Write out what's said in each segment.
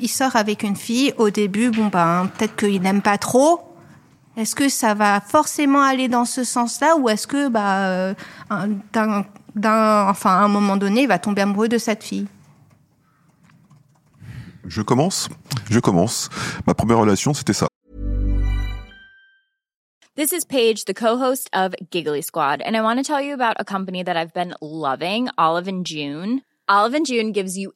Il sort avec une fille, au début, bon ben, peut-être qu'il n'aime pas trop. Est-ce que ça va forcément aller dans ce sens-là ou est-ce que, bah, euh, un- d'un, d'un- enfin, à un moment donné, il va tomber amoureux de cette fille? Je commence. Je commence. Ma première relation, c'était ça. This is Paige, the co-host of Giggly Squad, and I want to tell you about a company that I've been loving, Olive and June. Olive and June gives you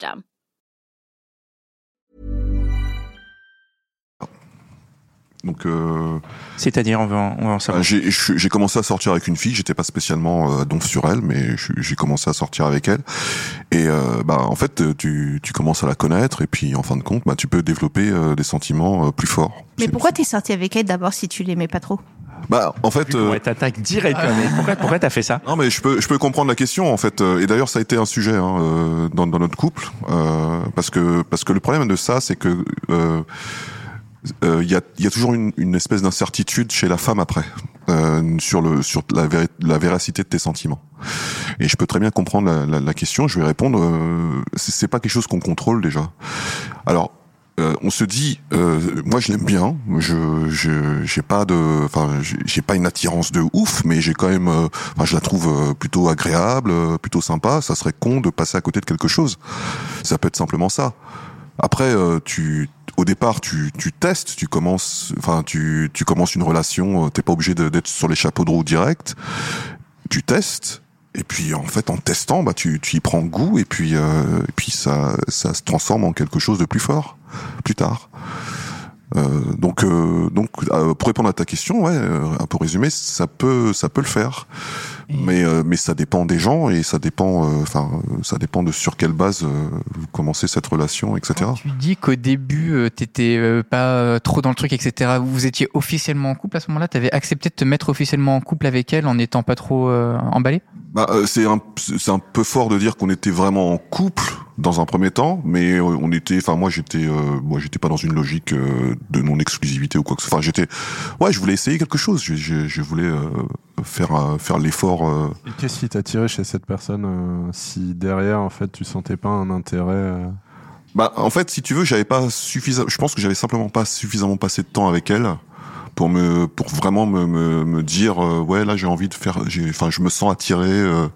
system. Donc, euh, C'est-à-dire, on va en, on va en savoir. j'ai je- j'ai commencé à sortir avec une fille. J'étais pas spécialement euh, donf sur elle, mais j'ai commencé à sortir avec elle. Et euh, bah, en fait, tu, tu commences à la connaître, et puis en fin de compte, bah, tu peux développer euh, des sentiments euh, plus forts. Mais C'est- pourquoi t'es sorti avec elle d'abord si tu l'aimais pas trop? Bah, en fait. euh, Ouais, t'attaques direct. même. Pourquoi, pourquoi t'as fait ça? Non mais je peux je peux comprendre la question en fait Euh, et d'ailleurs ça a été un sujet hein, euh, dans, dans notre couple euh, parce que parce que le problème de ça c'est que euh, euh, il y a il y a toujours une, une espèce d'incertitude chez la femme après euh, sur le sur la, la véracité de tes sentiments et je peux très bien comprendre la, la, la question je vais répondre euh, c'est pas quelque chose qu'on contrôle déjà alors euh, on se dit, euh, moi je l'aime bien, je j'ai pas de, enfin j'ai- pas une attirance de ouf, mais j'ai quand même, euh, enfin je la trouve plutôt agréable, plutôt sympa. Ça serait con de passer à côté de quelque chose. Ça peut être simplement ça. Après, tu, au départ, tu, tu testes, tu commences, enfin tu tu commences une relation. euh, T'es pas obligé d'être sur les chapeaux de roue direct. Tu testes. Et puis en fait, en testant, bah tu, tu y prends goût et puis euh, et puis ça ça se transforme en quelque chose de plus fort plus tard. Euh, donc, euh, donc, euh, pour répondre à ta question, ouais, euh, un peu résumé, ça peut, ça peut le faire, mais, euh, mais ça dépend des gens et ça dépend, euh, enfin, euh, ça dépend de sur quelle base euh, vous commencez cette relation, etc. Quand tu dis qu'au début, euh, t'étais euh, pas euh, trop dans le truc, etc. Vous étiez officiellement en couple à ce moment-là? T'avais accepté de te mettre officiellement en couple avec elle en n'étant pas trop euh, emballé? Bah, euh, c'est un, c'est un peu fort de dire qu'on était vraiment en couple dans un premier temps, mais euh, on était, enfin moi j'étais, euh, moi j'étais pas dans une logique euh, de non exclusivité ou quoi que ce soit. Enfin j'étais, ouais, je voulais essayer quelque chose. Je, je, je voulais euh, faire euh, faire l'effort. euh, Et qu'est-ce qui t'a tiré chez cette personne euh, si derrière, en fait, tu sentais pas un intérêt euh, Bah, en fait, si tu veux, j'avais pas suffisamment. Je pense que j'avais simplement pas suffisamment passé de temps avec elle pour me, pour vraiment me, me, me dire, euh, ouais, là, j'ai envie de faire. Enfin, je me sens attiré. euh,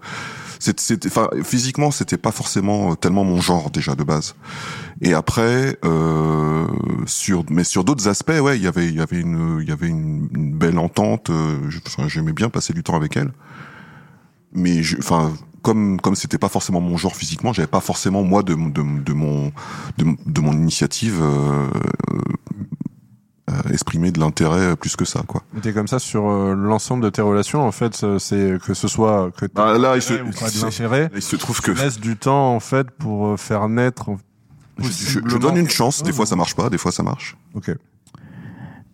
c'était, enfin, physiquement, c'était pas forcément euh, tellement mon genre déjà de base. Et après, euh, sur, mais sur d'autres aspects, ouais, il y avait, il y avait une, il y avait une, belle entente. Enfin, j'aimais bien passer du temps avec elle. Mais, enfin, comme comme c'était pas forcément mon genre physiquement, j'avais pas forcément moi de de, de mon de, de mon initiative euh, euh, exprimé de l'intérêt plus que ça quoi. T'es comme ça sur euh, l'ensemble de tes relations, en fait, euh, c'est que ce soit que Bah, là, il se, ou pas de il se trouve que tu laisses du temps, en fait, pour euh, faire naître. je, je- je possiblement- donne une chance. Des Ouais. fois ça marche pas, des fois ça marche. Ok.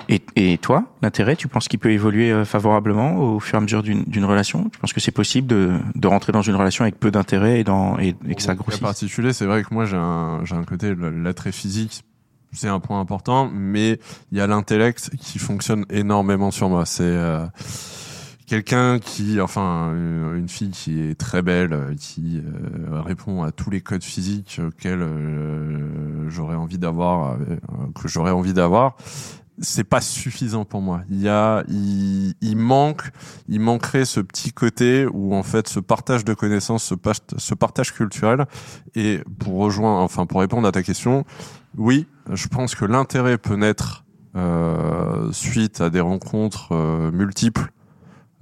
Et, et toi, l'intérêt, tu penses qu'il peut évoluer euh, favorablement au fur et à mesure d'une d'une relation? Tu penses que c'est possible de, de rentrer dans une relation avec peu d'intérêt et, dans, et, et que ça En grossisse? particulier, c'est vrai que moi, j'ai un, j'ai un côté, l'attrait physique, c'est un point important, mais il y a l'intellect qui fonctionne énormément sur moi. C'est euh, quelqu'un qui, enfin, une fille qui est très belle, euh, qui euh, répond à tous les codes physiques auxquels j'aurais envie d'avoir, que j'aurais envie d'avoir. C'est pas suffisant pour moi. Il y a, il, manque, il manquerait ce petit côté où en fait ce partage de connaissances, ce, ce partage culturel. Et pour rejoindre, enfin pour répondre à ta question, oui, je pense que l'intérêt peut naître euh, suite à des rencontres euh, multiples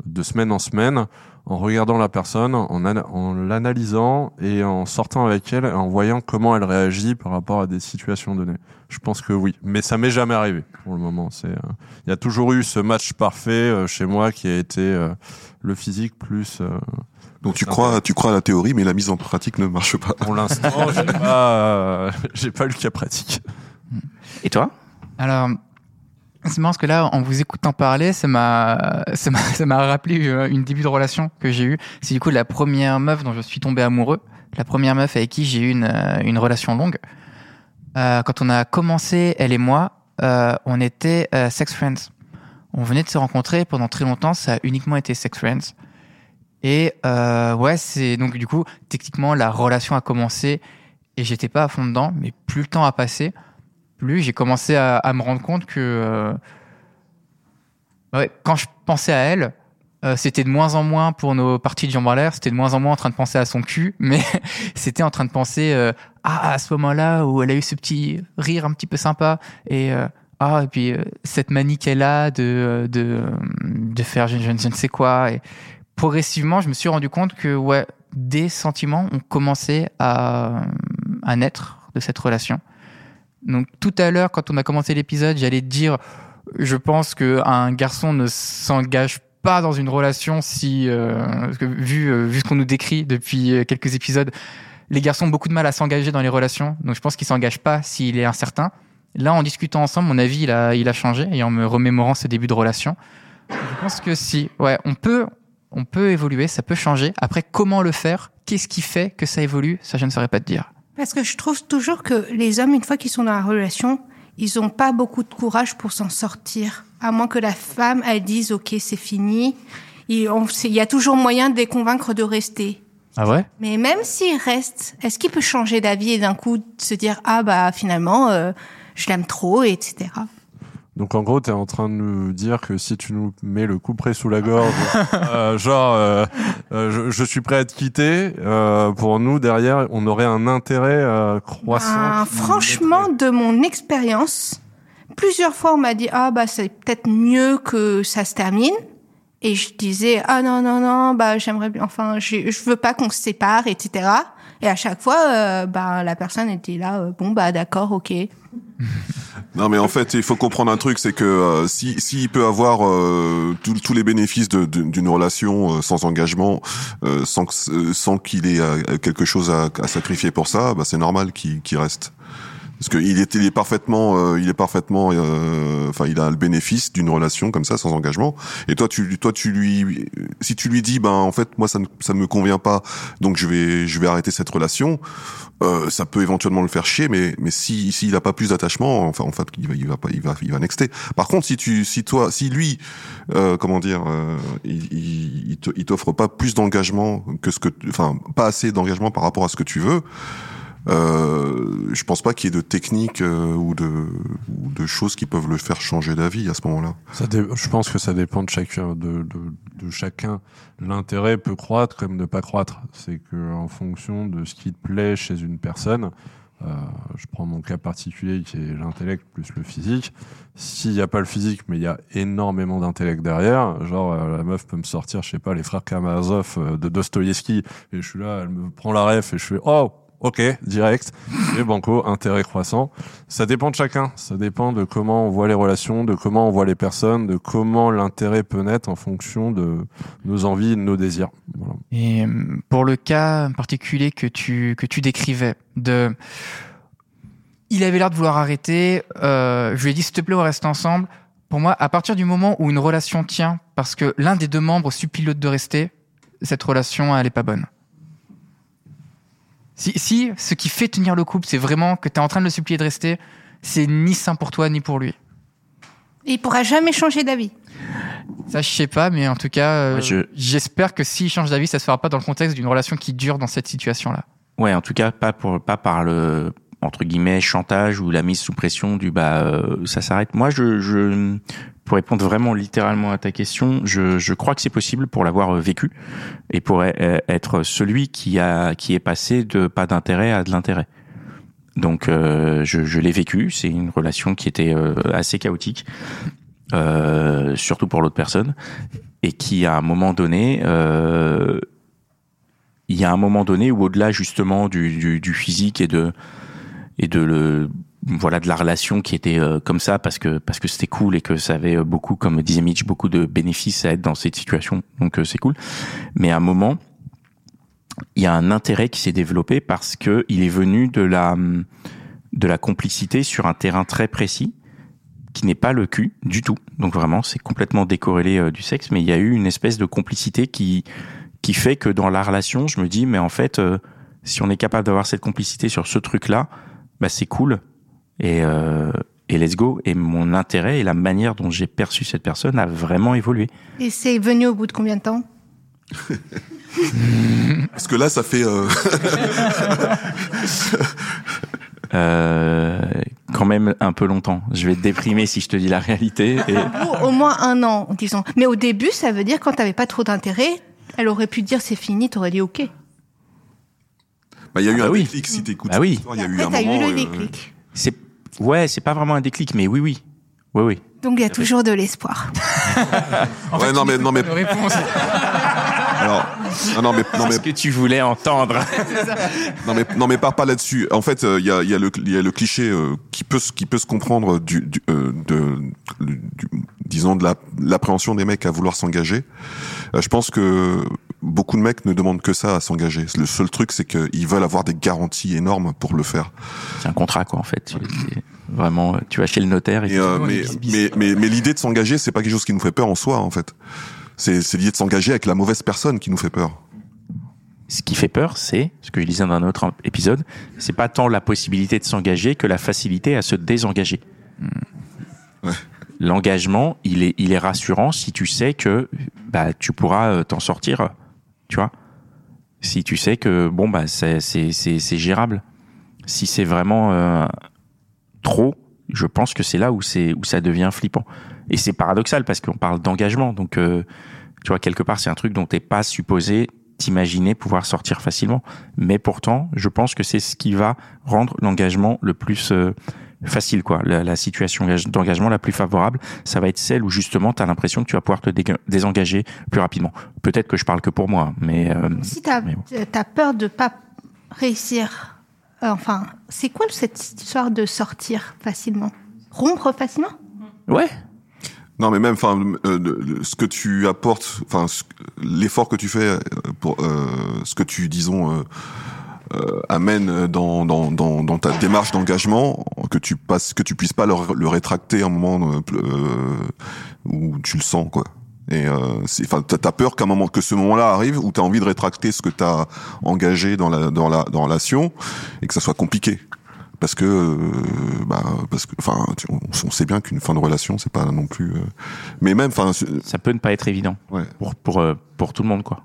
de semaine en semaine, en regardant la personne, en, en l'analysant et en sortant avec elle, en voyant comment elle réagit par rapport à des situations données. Je pense que oui, mais ça m'est jamais arrivé pour le moment. C'est, euh, il y a toujours eu ce match parfait euh, chez moi qui a été euh, le physique plus. donc tu crois, tu crois à la théorie, mais la mise en pratique ne marche pas. Pour l'instant, j'ai pas, j'ai pas eu le cas pratique. Et toi? Alors, c'est marrant parce que là, en vous écoutant parler, ça m'a, ça m'a, rappelé euh, une début de relation que j'ai eue. C'est du coup la première meuf dont je suis tombé amoureux. La première meuf avec qui j'ai eu une, euh, une relation longue. Euh, quand on a commencé, elle et moi, euh, on était euh, sex friends. On venait de se rencontrer pendant très longtemps, ça a uniquement été sex friends. Et euh, ouais, c'est donc du coup, techniquement, la relation a commencé et j'étais pas à fond dedans, mais plus le temps a passé, plus j'ai commencé à, à, me rendre compte que euh, quand je pensais à elle, euh, c'était de moins en moins pour nos parties de jambes en l'air, c'était de moins en moins en train de penser à son cul, mais c'était en train de penser euh, ah à ce moment-là où elle a eu ce petit rire un petit peu sympa et ah et puis cette manie qu'elle a de de de faire je, ne sais quoi progressivement je me suis rendu compte que ouais des sentiments ont commencé à à naître de cette relation donc tout à l'heure, quand on a commencé l'épisode, j'allais dire, je pense qu'un garçon ne s'engage pas dans une relation si, euh, vu, euh, vu ce qu'on nous décrit depuis euh, quelques épisodes, les garçons ont beaucoup de mal à s'engager dans les relations. Donc je pense qu'il s'engage pas s'il est incertain. Là, en discutant ensemble, mon avis, il a, il a changé et en me remémorant ce début de relation, je pense que si, ouais, on peut, on peut évoluer, ça peut changer. Après, comment le faire? Qu'est-ce qui fait que ça évolue? Ça, je ne saurais pas te dire. Parce que je trouve toujours que les hommes, une fois qu'ils sont dans la relation, ils n'ont pas beaucoup de courage pour s'en sortir. À moins que la femme, elle dise, OK, c'est fini. Il y a toujours moyen de les convaincre de rester. Ah ouais? Mais même s'il reste, est-ce qu'il peut changer d'avis et d'un coup se dire, ah bah finalement, euh, je l'aime trop, etc. Donc en gros, tu es en train de nous dire que si tu nous mets le coup près sous la gorge, euh, genre euh, euh, je, je, suis prêt à te quitter, euh, pour nous derrière, on aurait un intérêt euh, croissant. Ben, franchement, de mon expérience, plusieurs fois on m'a dit ah bah c'est peut-être mieux que ça se termine. Et je disais ah non non non bah j'aimerais bien enfin je je veux pas qu'on se sépare etc. Et à chaque fois euh, bah la personne était là euh, bon bah d'accord ok. Non, mais en fait, il faut comprendre un truc, c'est que euh, si s'il peut avoir euh, tous les bénéfices d'une relation euh, sans engagement, sans sans qu'il ait quelque chose à, sacrifier pour ça, bah, c'est normal qu'il qu reste. Parce qu'il est, il est parfaitement, il est parfaitement, enfin, il a le bénéfice d'une relation comme ça, sans engagement. Et toi, tu, toi, tu lui, si tu lui dis, ben, en fait, moi, ça ne, ça me convient pas, donc je vais, je vais arrêter cette relation. Euh, ça peut éventuellement le faire chier, mais mais si s'il a pas plus d'attachement, enfin en fait il va il va pas il va il va nexter. Par contre, si tu si toi si lui euh, comment dire euh, il, il t'offre pas plus d'engagement que ce que enfin pas assez d'engagement par rapport à ce que tu veux. Euh, je pense pas qu'il y ait de techniques euh, ou, de, choses qui peuvent le faire changer d'avis à ce moment-là. Je pense que ça dépend de chacun. De, chacun, l'intérêt peut croître comme ne pas croître. C'est que en fonction de ce qui te plaît chez une personne, euh, je prends mon cas particulier qui est l'intellect plus le physique. S'il n'y a pas le physique, mais il y a énormément d'intellect derrière, genre la meuf peut me sortir, je sais pas, les frères Karamazov euh, de Dostoïevski, et je suis là, elle me prend la ref et je fais oh ok, direct, et banco, intérêt croissant. Ça dépend de chacun, ça dépend de comment on voit les relations, de comment on voit les personnes, de comment l'intérêt peut naître en fonction de nos envies, de nos désirs. Et pour le cas particulier que tu que tu décrivais, de il avait l'air de vouloir arrêter. Euh, je lui ai dit s'il te plaît, on reste ensemble. Pour moi, à partir du moment où une relation tient, parce que l'un des deux membres supplie l'autre de rester, cette relation, elle est pas bonne. Si, si ce qui fait tenir le couple, c'est vraiment que tu es en train de le supplier de rester, c'est ni sain pour toi ni pour lui. Et il pourra jamais changer d'avis. Ça, je sais pas, mais en tout cas, euh, je... j'espère que s'il change d'avis, ça se fera pas dans le contexte d'une relation qui dure dans cette situation-là. Ouais, en tout cas, pas pour, pas par le, entre guillemets chantage ou la mise sous pression du bah euh, ça s'arrête. Moi, je, je pour répondre vraiment littéralement à ta question, je, je crois que c'est possible pour l'avoir euh, vécu et pour e- être celui qui a qui est passé de pas d'intérêt à de l'intérêt. Donc euh, je, je l'ai vécu. C'est une relation qui était euh, assez chaotique, euh, surtout pour l'autre personne, et qui à un moment donné, euh, il y a un moment donné où au-delà justement du, du, du physique et de et de le voilà de la relation qui était euh, comme ça parce que parce que c'était cool et que ça avait euh, beaucoup comme disait Mitch beaucoup de bénéfices à être dans cette situation. Donc euh, c'est cool. Mais à un moment il y a un intérêt qui s'est développé parce que il est venu de la de la complicité sur un terrain très précis qui n'est pas le cul du tout. Donc vraiment c'est complètement décorrélé euh, du sexe mais il y a eu une espèce de complicité qui qui fait que dans la relation je me dis mais en fait euh, si on est capable d'avoir cette complicité sur ce truc là bah c'est cool et euh, et let's go et mon intérêt et la manière dont j'ai perçu cette personne a vraiment évolué Et c'est venu au bout de combien de temps? Parce que là, ça fait. euh, euh, quand même un peu longtemps je vais te déprimer si je te dis la réalité et au moins un an, disons. Mais au début, ça veut dire quand t'avais pas trop d'intérêt, elle aurait pu dire c'est fini, t'aurais dit ok. Bah, il y a eu Ah un oui. déclic si t'écoutes. Bah oui. Il y a eu Après, un t'as moment. eu le euh, déclic. c'est ouais c'est pas vraiment un déclic mais oui oui oui oui Donc il y a toujours de l'espoir. Ouais, non, mais, non, mais, De réponse. alors, non, non, mais, non, mais, ce que tu voulais entendre non, mais, non, mais pars pas là-dessus. En fait, euh, il y, a, il y, a le, il y a le cliché euh, qui peut, se- qui peut se comprendre du, du, euh, de, du- disons, de la- l'appréhension des mecs à vouloir s'engager. Euh, je pense que beaucoup de mecs ne demandent que ça à s'engager. Le seul truc, c'est qu'ils veulent avoir des garanties énormes pour le faire. c'est un contrat quoi en fait vraiment tu vas chez le notaire et, euh, mais, mais, mais, mais l'idée de s'engager, c'est pas quelque chose qui nous fait peur en soi, en fait. C'est c'est l'idée de s'engager avec la mauvaise personne qui nous fait peur. ce qui fait peur c'est ce que je disais dans un autre épisode c'est pas tant la possibilité de s'engager que la facilité à se désengager Ouais. L'engagement il est il est rassurant si tu sais que bah tu pourras euh, t'en sortir tu vois. Si tu sais que bon bah c'est c'est c'est c'est gérable. Si c'est vraiment euh, trop je pense que c'est là où c'est où ça devient flippant. Et c'est paradoxal parce qu'on parle d'engagement. Donc euh, tu vois quelque part c'est un truc dont t'es pas supposé t'imaginer pouvoir sortir facilement. Mais pourtant je pense que c'est ce qui va rendre l'engagement le plus euh, facile quoi. La, la situation d'engagement la plus favorable ça va être celle où justement tu as l'impression que tu vas pouvoir te désengager plus rapidement. Peut-être que je parle que pour moi mais euh, Si bon. as peur de pas réussir, euh, enfin, c'est quoi cette histoire de sortir facilement? Rompre facilement? Ouais. Non, mais même, enfin, euh, ce que tu apportes, enfin, l'effort que tu fais euh, pour euh, ce que tu, disons, euh, euh, amène dans, dans, dans, dans ta démarche d'engagement, que tu passes, que tu puisses pas le, le rétracter à un moment euh, euh, où tu le sens, quoi. Et euh, enfin, t'as t'as peur qu'à un moment, que ce moment-là arrive où t'as envie de rétracter ce que t'as engagé dans la, dans la, dans la relation et que ça soit compliqué. Parce que, euh, bah, parce que, enfin, on, on sait bien qu'une fin de relation, c'est pas non plus. euh, mais même, enfin, ça peut ne pas être évident ouais. pour pour euh, pour tout le monde quoi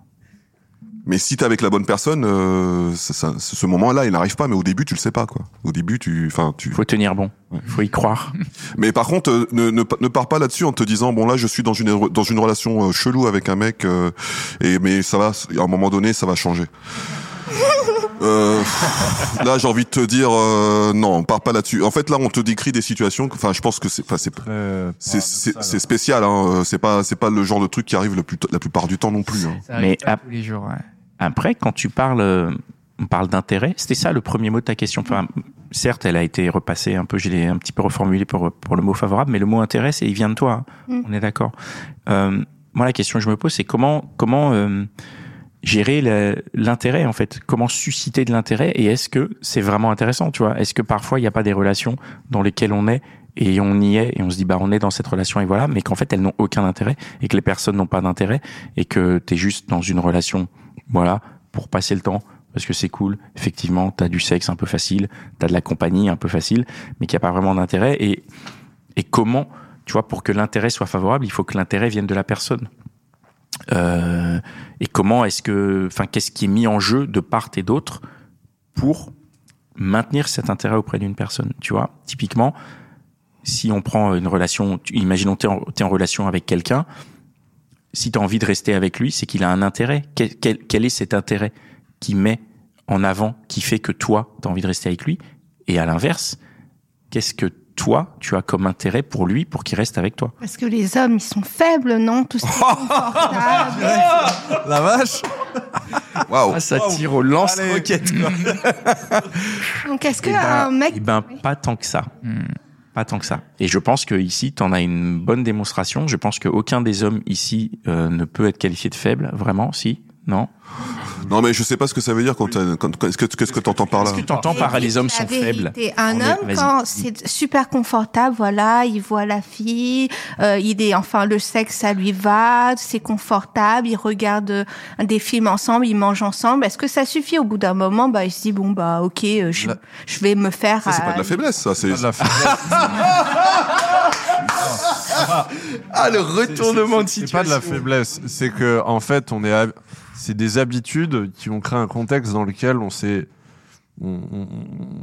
Mais si t'es avec la bonne personne, euh, ça, ça- ce moment-là, il n'arrive pas. Mais au début, tu le sais pas, quoi. Au début, tu, enfin, tu. faut tenir bon Ouais. faut y croire Mais par contre, euh, ne, ne, ne pars pas là-dessus en te disant bon là, je suis dans une dans une relation euh, chelou avec un mec euh, et mais ça va, à un moment donné, ça va changer. Euh, là, j'ai envie de te dire euh, non, pars pas là-dessus. En fait, là, on te décrit des situations. que- Enfin, je pense que c'est, enfin, c'est Très c'est spécial. Hein. C'est pas c'est pas le genre de truc qui arrive le plus la plupart du temps non plus. Hein. Ça Mais à- tous les jours. ouais. Après, quand tu parles, euh, on parle d'intérêt, c'était ça le premier mot de ta question. Enfin, certes, elle a été repassée un peu, je l'ai un petit peu reformulée pour, pour le mot favorable, mais le mot intérêt, c'est, il vient de toi. hein. Mm. On est d'accord. Euh, moi, la question que je me pose, c'est comment, comment euh, gérer l'intérêt, en fait? Comment susciter de l'intérêt? Et est-ce que c'est vraiment intéressant, tu vois? Est-ce que parfois, il n'y a pas des relations dans lesquelles on est et on y est et on se dit bah on est dans cette relation et voilà mais qu'en fait elles n'ont aucun intérêt et que les personnes n'ont pas d'intérêt et que tu es juste dans une relation voilà pour passer le temps parce que c'est cool effectivement tu as du sexe un peu facile tu as de la compagnie un peu facile mais qu'il n'y a pas vraiment d'intérêt et et comment tu vois pour que l'intérêt soit favorable il faut que l'intérêt vienne de la personne euh, et comment est-ce que enfin qu'est-ce qui est mis en jeu de part et d'autre pour maintenir cet intérêt auprès d'une personne. Tu vois, typiquement, si on prend une relation, imaginons t'es en, en relation avec quelqu'un, si tu as envie de rester avec lui, c'est qu'il a un intérêt. Quel, quel- quel est cet intérêt qui met en avant, qui fait que toi, tu as envie de rester avec lui? Et à l'inverse, qu'est-ce que toi, tu as comme intérêt pour lui, pour qu'il reste avec toi? Parce que les hommes, ils sont faibles, non? Tout ce qui est confortable. La vache Waouh. Ah, ça tire au lance-roquette. quoi. Donc, est-ce Eh ben, qu'un mec... eh ben, pas tant que ça. Pas tant que ça. Et je pense que ici, t'en as une bonne démonstration. Je pense qu'aucun des hommes ici euh, ne peut être qualifié de faible, vraiment, si Non Non, mais je sais pas ce que ça veut dire quand, t'as- quand, quand- est-ce que, qu'est-ce que t'entends par là Qu'est-ce que t'entends par les hommes sont faibles Un est- homme, quand c'est super confortable, voilà, il voit la fille, euh, il est, enfin, le sexe, ça lui va, c'est confortable, il regarde euh, des films ensemble, ils mangent ensemble. Est-ce que ça suffit au bout d'un moment? Bah, il se dit bon, bah, ok, euh, je, vais me faire. Ça, c'est pas de la euh, faiblesse, ça. C'est Pas de la faiblesse. Ah, le retournement de C'est pas de la faiblesse, c'est que en fait, on est, hab- c'est des habitudes qui ont créé un contexte dans lequel on s'est, on, on-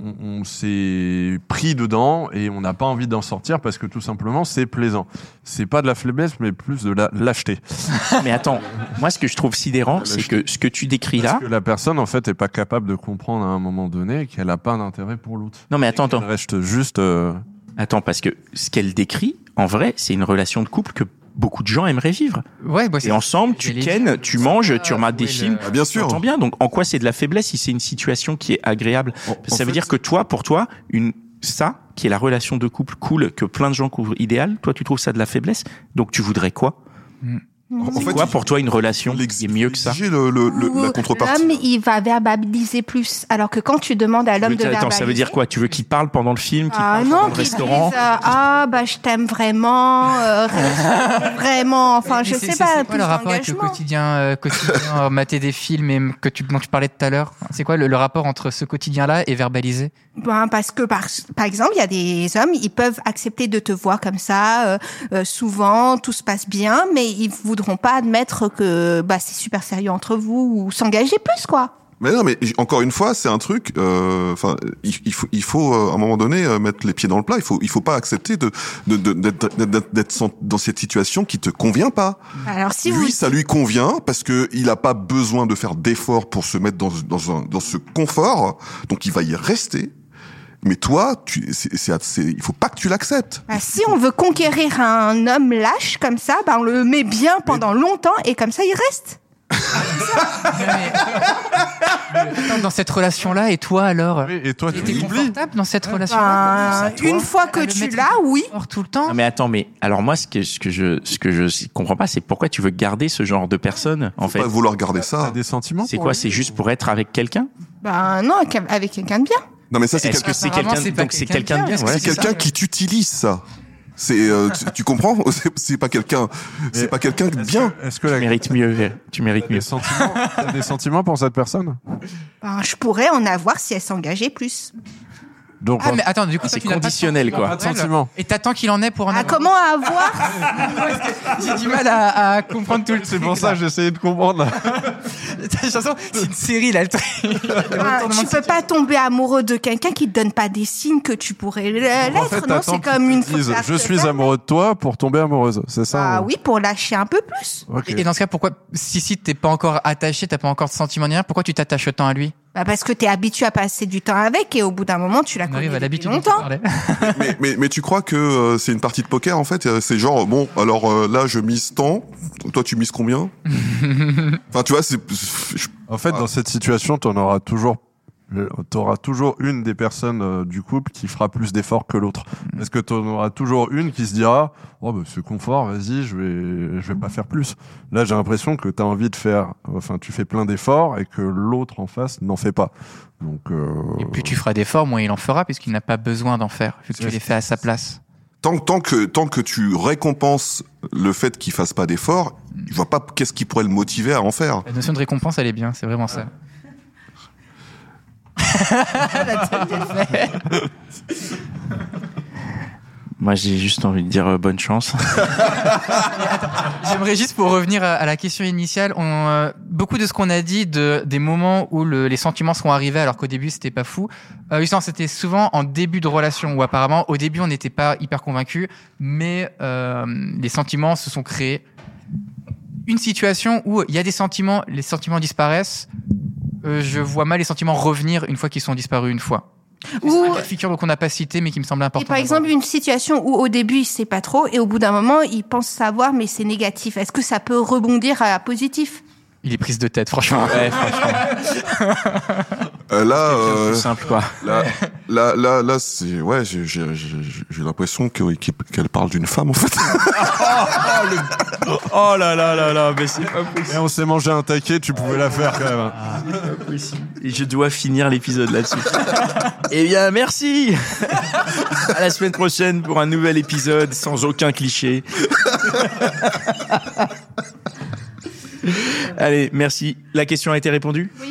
on- on s'est pris dedans et on n'a pas envie d'en sortir parce que tout simplement c'est plaisant. C'est pas de la faiblesse, mais plus de la lâcheté. Mais attends, moi, ce que je trouve sidérant, c'est que ce que tu décris là. Parce que la personne en fait est pas capable de comprendre à un moment donné qu'elle a pas d'intérêt pour l'autre. Non, mais attends, attends. reste juste. euh, Attends, parce que ce qu'elle décrit, en vrai, c'est une relation de couple que beaucoup de gens aimeraient vivre. Ouais, bah, Et ensemble, tu kennes, tu ça, manges, tu regardes où des films. le- Ah, bien sûr. Bien. Donc, en quoi c'est de la faiblesse si c'est une situation qui est agréable En- en Ça veut fait- dire que toi, pour toi, une ça, qui est la relation de couple cool que plein de gens couvrent idéal, toi, tu trouves ça de la faiblesse? Donc, tu voudrais quoi? En C'est fait, quoi il- pour toi une relation qui est mieux que ça le, le, le- la Ou contrepartie. L'homme, il va verbaliser plus. Alors que quand tu demandes à l'homme de Attends, verbaliser. ça veut dire quoi? Tu veux qu'il parle pendant le film, qu'il Ah parle non, pendant le qu'il dise, restaurant euh, ah bah je t'aime vraiment, euh, vraiment. Enfin, Mais je sais c'est- pas. C'est quoi plus le rapport avec le d'engagement. quotidien, euh, quotidien euh, mater des films et que tu, dont tu parlais tout à l'heure? C'est quoi le, le rapport entre ce quotidien-là et verbaliser? Ben, parce que par, par exemple, il y a des hommes, ils peuvent accepter de te voir comme ça, euh, euh, souvent, tout se passe bien, mais ils voudront pas admettre que bah, c'est super sérieux entre vous ou s'engager plus, quoi. Mais non, mais encore une fois, c'est un truc. euh, Enfin, il, il faut, il faut euh, à un moment donné euh, mettre les pieds dans le plat. Il faut, il faut pas accepter de de- de- d'être dans cette situation qui te convient pas. Alors si lui, vous ça lui convient parce que il a pas besoin de faire d'efforts pour se mettre dans dans un dans ce confort. Donc il va y rester. Mais toi, tu, c'est, c'est, c'est- il faut pas que tu l'acceptes. bah, si on veut conquérir un homme lâche comme ça, bah, on le met bien pendant longtemps et comme ça il reste. Attends, Dans cette relation-là, et toi alors Oui, et toi, T'es tu oublies. confortable dans cette relation-là Ben, une fois que tu l'as, oui. tout le temps Non, mais attends, mais alors moi, ce que, ce que je, ce que je comprends pas, c'est pourquoi tu veux garder ce genre de personne, en fait. pas vouloir garder T'as ça. des sentiments C'est quoi lui C'est juste pour être avec quelqu'un? Ben non, avec quelqu'un de bien. Non, mais ça, c'est quelqu'un que c'est quelqu'un donc c'est quelqu'un de bien c'est quelqu'un qui t'utilise ça. C'est, euh, tu, tu comprends C'est- pas quelqu'un, c'est pas quelqu'un de Est-ce bien. que- Est-ce que Tu la... mérites mieux, tu mérites T'as mieux. des sentiments, t'as des sentiments pour cette personne? Ben, je pourrais en avoir si elle s'engageait plus. Donc, Ah, mais attends, du coup, Ah, c'est conditionnel, quoi. Sentiment. Et t'attends qu'il en ait pour en Ah, avoir. comment avoir J'ai du mal à, à comprendre tout le c'est pour ça que j'essayais de comprendre. C'est une série là. le truc. Le Ah, Tu peux pas tomber amoureux de quelqu'un qui te donne pas des signes que tu pourrais l'être, En fait, non? C'est comme une fausse Je suis amoureux de toi pour tomber amoureuse. C'est ça Ah oui, pour lâcher un peu plus. Et dans ce cas, pourquoi, si si t'es pas encore attaché, t'as pas encore de sentiment ni rien, pourquoi tu t'attaches autant à lui? Bah parce que tu es habitué à passer du temps avec et au bout d'un moment, tu depuis l'habitude dont tu longtemps. parlais. mais, mais, mais tu crois que euh, c'est une partie de poker en fait? C'est genre bon, alors euh, là je mise tant, toi tu mises combien? Enfin tu vois, c'est je- En fait, dans cette situation, tu auras toujours tu auras toujours une des personnes euh, du couple qui fera plus d'efforts que l'autre. Parce que tu auras toujours une qui se dira "Oh bah c'est confort, vas-y, je vais je vais pas faire plus." Là, j'ai l'impression que tu as envie de faire enfin tu fais plein d'efforts et que l'autre en face n'en fait pas. Donc euh, Et plus tu feras d'efforts, moins il en fera, puisqu'il n'a pas besoin d'en faire, vu que tu les fais à sa place. tant, tant que tant que tu récompenses le fait qu'il fasse pas d'efforts, je vois pas qu'est-ce qui pourrait le motiver à en faire. La notion de récompense, elle est bien, c'est vraiment ça. Moi, j'ai juste envie de dire euh, bonne chance. J'aimerais juste pour revenir à, à la question initiale, on, euh, beaucoup de ce qu'on a dit de des moments où le- les sentiments sont arrivés alors qu'au début c'était pas fou. Euh, c'était souvent en début de relation où apparemment au début on n'était pas hyper convaincu, mais euh, les sentiments se sont créés. Une situation où il y a des sentiments, les sentiments disparaissent. Euh, je vois mal les sentiments revenir une fois qu'ils sont disparus une fois. Ou, C'est un cas de figure qu'on n'a pas cité mais qui me semble important. et par exemple, une situation où au début il sait pas trop et au bout d'un moment il pense savoir mais c'est négatif. Est-ce que ça peut rebondir à positif? Il est prise de tête franchement. Ouais, franchement, Euh, là, euh, simple quoi. là, là, là, là, c'est ouais, j'ai j'ai- j'ai- j'ai l'impression que- qu'elle parle d'une femme en fait. Oh là là là là, mais c'est pas possible. Et on s'est mangé un taquet, tu pouvais la faire quand même. Et je dois finir l'épisode là-dessus. eh bien, merci. à la semaine prochaine pour un nouvel épisode sans aucun cliché. Allez, merci. La question a été répondue? Oui.